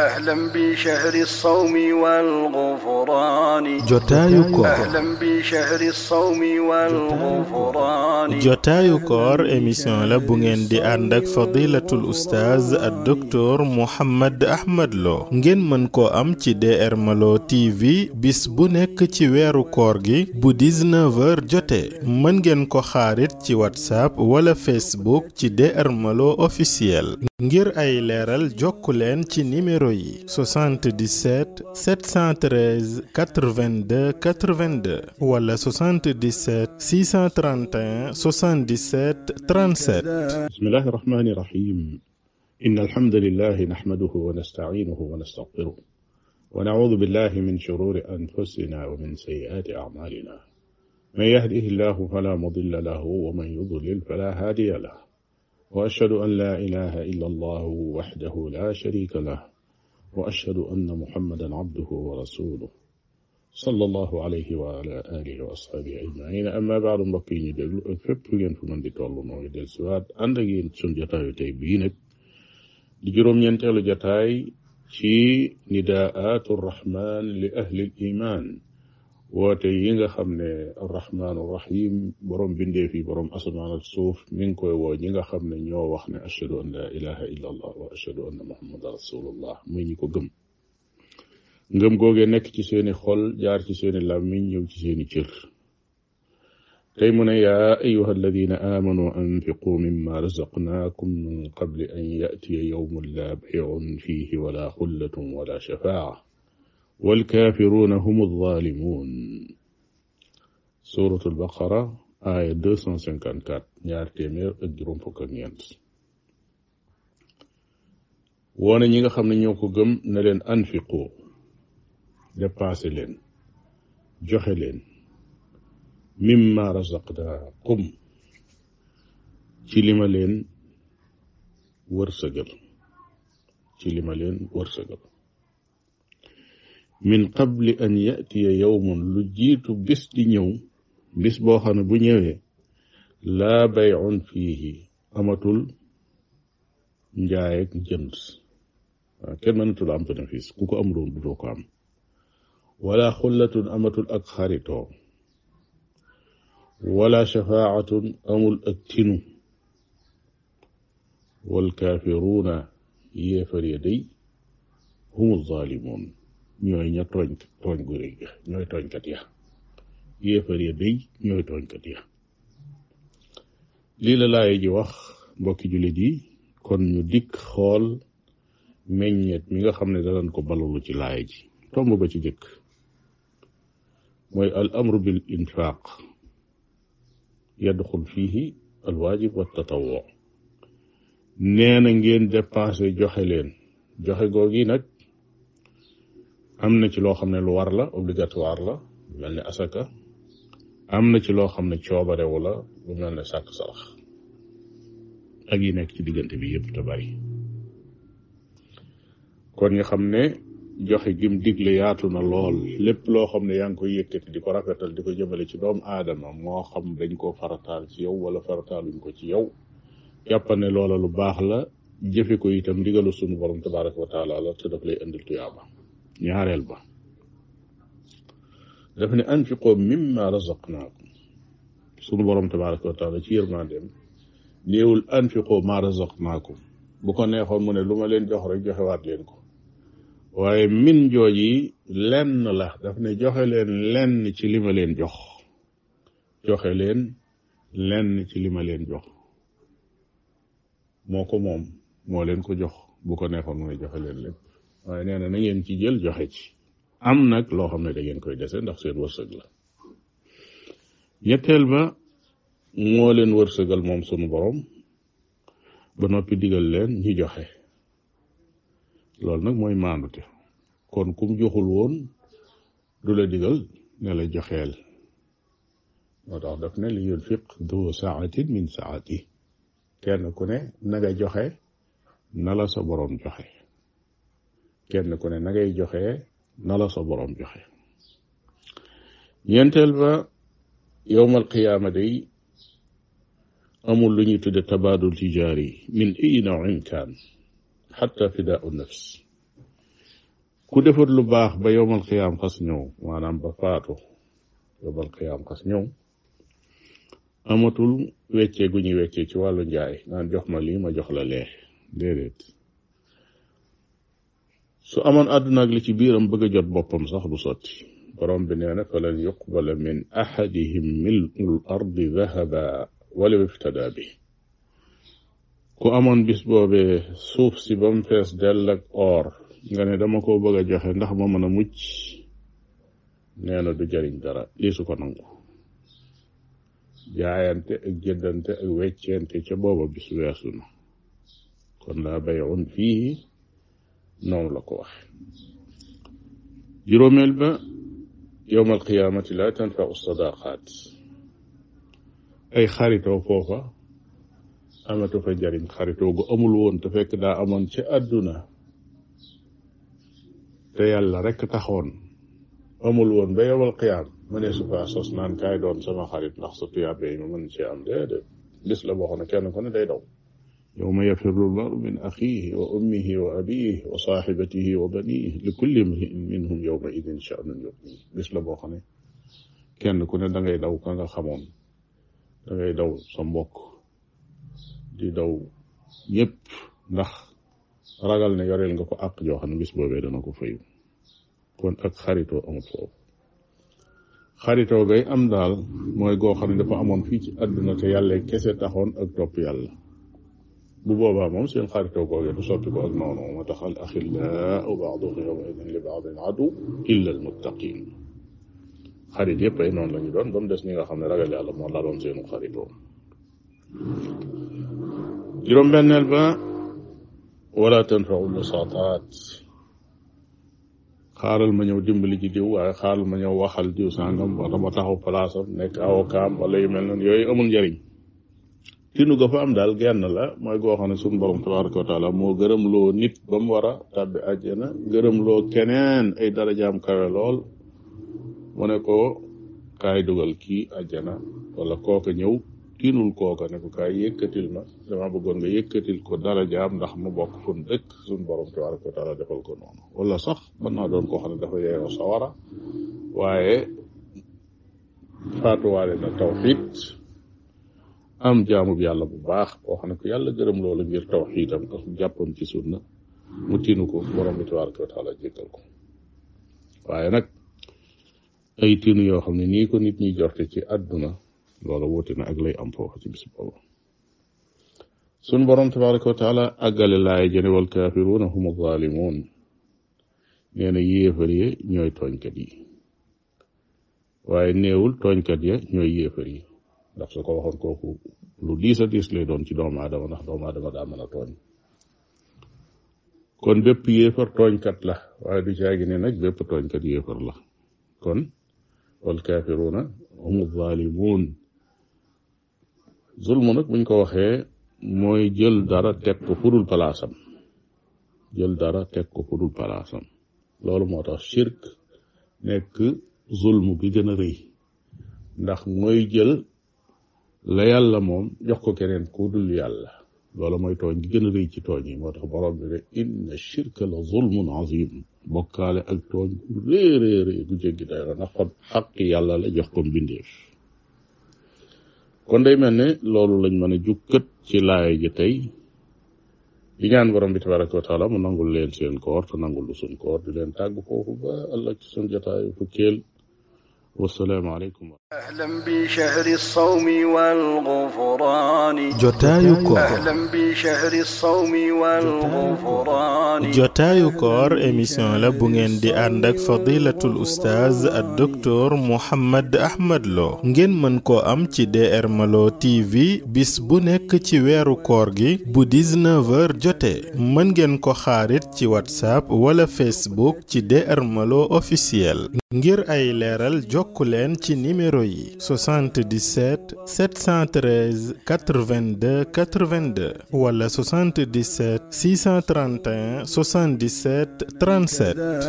أهلا بشهر الصوم والغفران jotaayu koor أهلا بشهر الصوم والغفران jotaayu koor émission la bu ngeen di ànd ak fadilatul oustaz ak docteur Mouhammad Ahmad Lo ngeen mën koo am ci DR Malo TV bis bu nekk ci weeru koor gi bu 19h jotee mën ngeen ko xaarit ci whatsapp wala facebook ci DR Malo officiel ngir ay leeral jokku leen ci numéro yi 77 713 82 82 wala 77 631 77 37 بسم الله الرحمن الرحيم إن الحمد لله نحمده ونستعينه ونستغفره ونعوذ بالله من شرور أنفسنا ومن سيئات أعمالنا من يهده الله فلا مضل له ومن يضلل فلا هادي له وأشهد أن لا إله إلا الله وحده لا شريك له وأشهد أن محمدا عبده ورسوله. صلى الله عليه وعلى آله وأصحابه أجمعين. أما بعد مبكين دلو فمن ذكر الله نوع دسوات عند جين جتاي تيبينك لجروم ينتقل جتاي شي نداءات الرحمن لأهل الإيمان. Woote yi nga xam ne arrahmaanu rahim borom bindeef yi borom asamaan ak suuf mi ngi koy woo ñi nga xam ne ñoo wax ne ashhadu an la ilaha illa allah wa ashhadu anna muhammadan rasulullah muy ñi ko gëm ngëm googee nekk ci seeni xol jaar ci seeni làmmiñ ñëw ci seeni cër tey mu ne yaa ayuha alladina amanu anfiqu mimma razaqnaakum min qabli an yatiya yawmun la bayun fihi wala xullatun wala shafaa walkaafiruuna hum alzalimun suratul baqara aaya 254 ñaar téeméer ak juróom fukk ak ñeent woone ñi nga xam ne ñoo ko gëm ne leen anfiqu dépensé leen joxe leen mimma razaqnaakum ci li ma leen wërsëgal ci li ma leen wërsëgal من قبل أن يأتي يوم لجيت بس دنيو بس بوخان بنيوه لا بيع فيه. أمتل جايك جنس. كن من تل أمت نفيس. كوكو أمرون بدوك أم ولا خلة أمتل أكخاري ولا شفاعة أمل أكتنو والكافرون يفر يدي هم الظالمون. Ñooy ña tooñ tooñ gu rëy ñooy tooñkat ya. Yéefar ya day ñooy tooñkat ya. Lii la laay ji wax mbokki jullit yi kon ñu dikk xool meññeet mi nga xam ne danañ ko balalu ci laay ji. Tomb ba ci jëkk mooy al amru bil infaq yadxul fiihi al waajib wa tatawu nee ngeen dépensé joxe leen. Joxe googi nag am na ci loo xam ne lu war la obligatoire la mel ne asaka. Am na ci loo xam ne coobarewu la lu mel ne sàkk sarax. Ak yi nekk ci diggante bi yëpp te kon nga xam ne joxe gim digle yaatu na lool. Lépp loo xam ne yaa ngi koy yëkkati di ko rafetal di ko jëmale ci doomu aadama moo xam dañ koo farataal ci yow wala farataaluñ ko ci yow. Jàpp ne loola lu baax la jëfe ko itam ndigalu sunu borom tabaraka wa taala la te daf lay indil tuyaaba. Ñaareel ba. Daf ne anfiqoo mimma razaqnaakum. Sunu borom tabaraka wa taala ci yërmandeem néewul anfiqoo ma razaqnaakum. Bu ko neexoon mu ne lu ma leen jox rek joxewaat leen ko. Waaye min jooji lenn la daf ne joxe leen lenn ci li leen jox. Joxe leen lenn ci li ma leen jox. Moo ko moom moo leen ko jox. Bu ko neexoon mu ne joxe leen lépp. Waaye nee na na ngeen ci jël joxe ci. Am nag loo xam ne da ngeen koy dese ndax seen wërsëg la. Ñetteel ba moo leen wërsëgal moom sunu borom ba noppi digal leen ñi joxe. Loolu nag mooy maandute. Kon kum joxul woon du la digal ne la joxeel. Moo tax daf ne li yunfiq du saatin min saati. Kenn ku ne na nga joxe na la sa boroom joxe. Kenn ku ne na ngay joxe na la sa boroom joxe ñeenteel ba yowmal qiyaama day amul lu ñuy tudde tabaadul tijaari min ay nawin kaan xatta fidaau nafs ku defut lu baax ba yowmal xiyaam xas ñëw maanaam ba faatu yowmal xiyaam xas ñëw amatul weccee gu ñuy weccee ci wàllu njaay naan jox ma lii ma jox la lee déedéet su amoon àdduna ak li ci biiram bëgg jot boppam sax du sotti borom bi nee na falan yuqbala min ahadihim mil'ul ardi dahaba walaw iftada bi ku amoon bis boobee suuf si ba mu fees dell ak or nga ne dama ko bëgg joxe ndax ma mën mucc nee na du jariñ dara lii su ko nangu jaayante ak jëndante ak weccente ca booba bis weesu na kon laa bayun fii نون لكوخ جروم الب يوم القيامة لا تنفع الصداقات أي خارطو فوفا أما تفجرين خارطو أمول وون تفك دا أمون شي أدونا تيال رك تخون أمول وون بيوم القيامة من يسوف أساس نان كاي دون سما خارط نخصو تيابين من شي أم بس لبوخنا كانو كنا دي يوم يفر المرء من أخيه وأمه وأبيه وصاحبته وبنيه لكل منهم يومئذ شأن يغنيه. بس لبو خاني كان كنا دغاي داو كان خامون دغاي داو سمبوك دي دو يب نخ راغال ني يوريل في اك جو خاني بس بوبي دانا كو فايو كون اك خاريتو ام فوف خاريتو غاي ام دال موي غو خاني دا فا امون في ادنا تا يالله كيسه تاخون اك توب يالله bu boobaa moom seen xaritoo googee du soppi ko ak noonu moo tax al axillaau baaduhum yawma idin li baadin adu illa al muttaqin xarit yëpp ay noonu la ñu doon des ñi xam ne ragal yàlla moo laloon seenu xaritoo. Juróom-benneel ba wala tanfau musaataat xaaral ma ñëw dimbali ji diw waaye xaaral ma ñëw waxal diw sàngam wala ma taxaw palaasam nekk avocat wala yu mel noonu yooyu amul njariñ. Tinu ga fa am daal genn la mooy goo xam ne suñu borom tabaraka wa taala moo gërëm loo nit ba mu war a tàbbi àjjana gërëm loo keneen ay darajaam kawe lool. Mu ne ko kaay dugal kii àjjana wala kooka ñëw tinul kooka ne ko kaay yëkkatil ma dama bëggoon nga yëkkatil ko darajaam ndax mu bokk fun dëkk suñu borom tabaraka wa taala defal ko noonu. Wala sax mën naa doon koo xam ne dafa yeeyoo sawara waaye faatuwaale na tawxid am jaamu yàlla bu baax koo xam ne ko yàlla gërëm loolu ngir tawxiidam ak jàppam ci sunna mu tinu ko borom bi tabaraka wa taala jéggal ko. Waaye nag ay tinu yoo xam ne nii ko nit ñi jorte ci àdduna loola wuute na ak lay am foofu borom tabaraka wa taala àggale laay wal kaafiruuna hum zaalimuun. Nee na yéefar yi ñooy tooñkat yi. Waaye néewul tooñkat ya ñooy yéefar ndax su ko waxoon kooku lu diis a diis lay doon ci doomu aadama ndax doomu aadama daa mën a tooñ kon bépp yéefar tooñkat la waaye du caagi ne nag bépp tooñkat yéefar la kon wal kaafiruuna hum zaalimuun zulmu nag buñ ko waxee mooy jël dara teg ko fudul palaasam jël dara teg ko fudul palaasam loolu moo tax shirk nekk zulmu bi gën a rëy ndax mooy jël la yàlla moom jox ko keneen ku dul yàlla. Loolu mooy tooñ gi gën a rëy ci tooñ yi moo tax borom bi ne inna shirka la zulmun azim. Bokkaale ak tooñ gu réeréerée gu jéggi day la ndax kon xaqi yàlla la jox ko mbindeef. Kon day mel ne loolu lañ mën a jukkat ci laaya ji tey. Di ñaan borom bi tabaraka wa taala mu nangul leen seen koor te nangul lu suñ koor. Di leen tàgg foofu ba ëllëg ci suñ jotaayu fukkeel. والسلام عليكم أهلا بشهر الصوم والغفران. جوتايوكو أهلا بشهر الصوم والغفران. جوتايوكو اميسيون لا بوغين دي اندك فضيله الاستاذ الدكتور محمد احمد لو نين منكو ام تي دي ارملو تي في بيس بو تي ويرو كورغي بو 19 جوتي من نين كو خاريت تي واتساب ولا فيسبوك تي دي ارملو اوفيسيال غير اي ليرال جوك jokku leen ci numéro yi 77 713 82 82 wala 77 631 77 37